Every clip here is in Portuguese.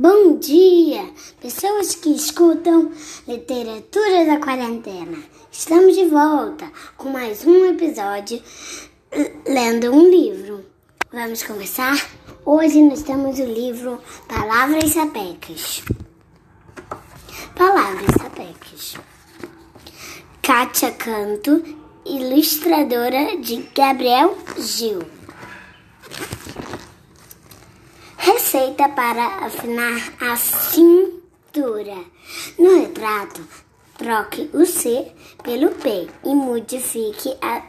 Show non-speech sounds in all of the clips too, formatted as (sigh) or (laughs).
Bom dia, pessoas que escutam Literatura da Quarentena. Estamos de volta com mais um episódio lendo um livro. Vamos começar? Hoje nós temos o livro Palavras Sapecas. Palavras Sapecas. Kátia Canto, ilustradora de Gabriel Gil. Receita para afinar a cintura. No retrato, troque o C pelo P e modifique a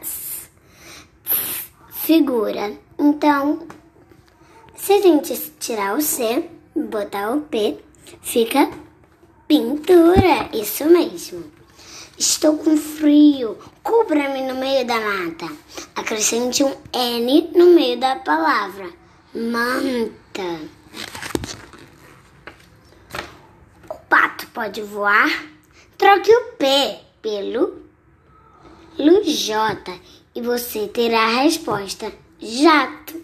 figura. Então, se a gente tirar o C botar o P, fica pintura. Isso mesmo. Estou com frio. Cubra-me no meio da mata. Acrescente um N no meio da palavra. Manta. O pato pode voar? Troque o P pelo J e você terá a resposta jato.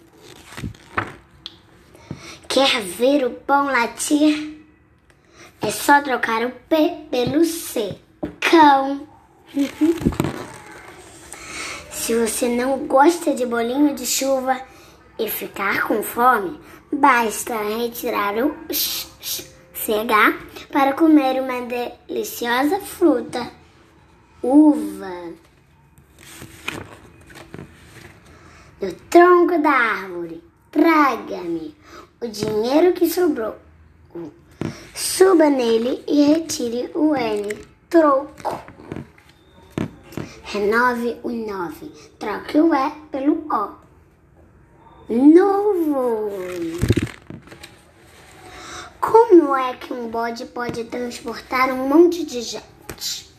Quer ver o pão latir? É só trocar o P pelo C. Cão. (laughs) Se você não gosta de bolinho de chuva, e ficar com fome, basta retirar o CH para comer uma deliciosa fruta, uva. Do tronco da árvore, traga-me o dinheiro que sobrou. Suba nele e retire o N, troco. Renove o 9, troque o E pelo O novo. Como é que um bode pode transportar um monte de gente?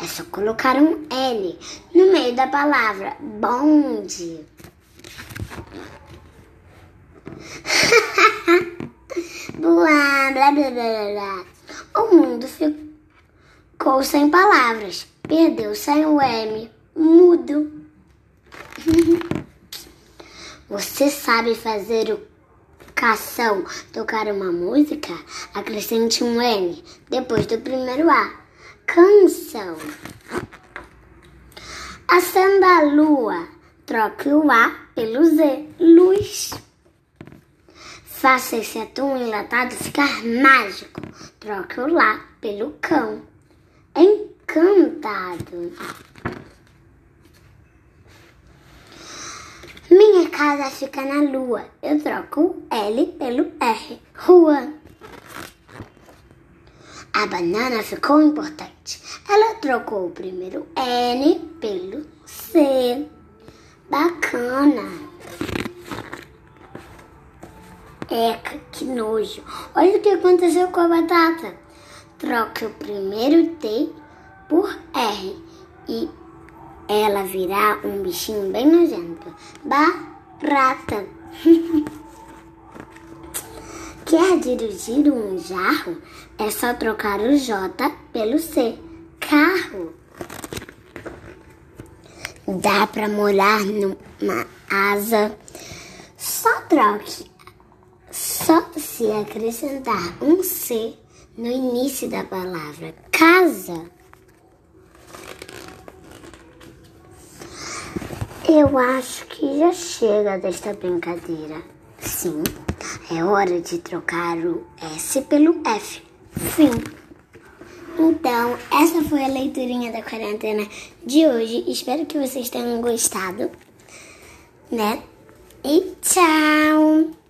É só colocar um L no meio da palavra bonde. (laughs) blá, blá, blá, blá, blá. O mundo ficou sem palavras. Perdeu sem o M. Mudo. (laughs) Você sabe fazer o cação tocar uma música? Acrescente um N depois do primeiro A. Canção. Acenda a lua. Troque o A pelo Z. Luz. Faça esse atum enlatado ficar mágico. Troque o lá pelo cão. Encantado. Casa fica na lua. Eu troco o L pelo R. Rua. A banana ficou importante. Ela trocou o primeiro N pelo C. Bacana. Eca, que nojo. Olha o que aconteceu com a batata. Troque o primeiro T por R e ela virá um bichinho bem nojento. Barata. (laughs) Quer dirigir um jarro? É só trocar o J pelo C. Carro. Dá para morar numa asa. Só troque. Só se acrescentar um C no início da palavra casa. Eu acho que já chega desta brincadeira. Sim, é hora de trocar o S pelo F. Fim. Então, essa foi a leiturinha da quarentena de hoje. Espero que vocês tenham gostado, né? E tchau!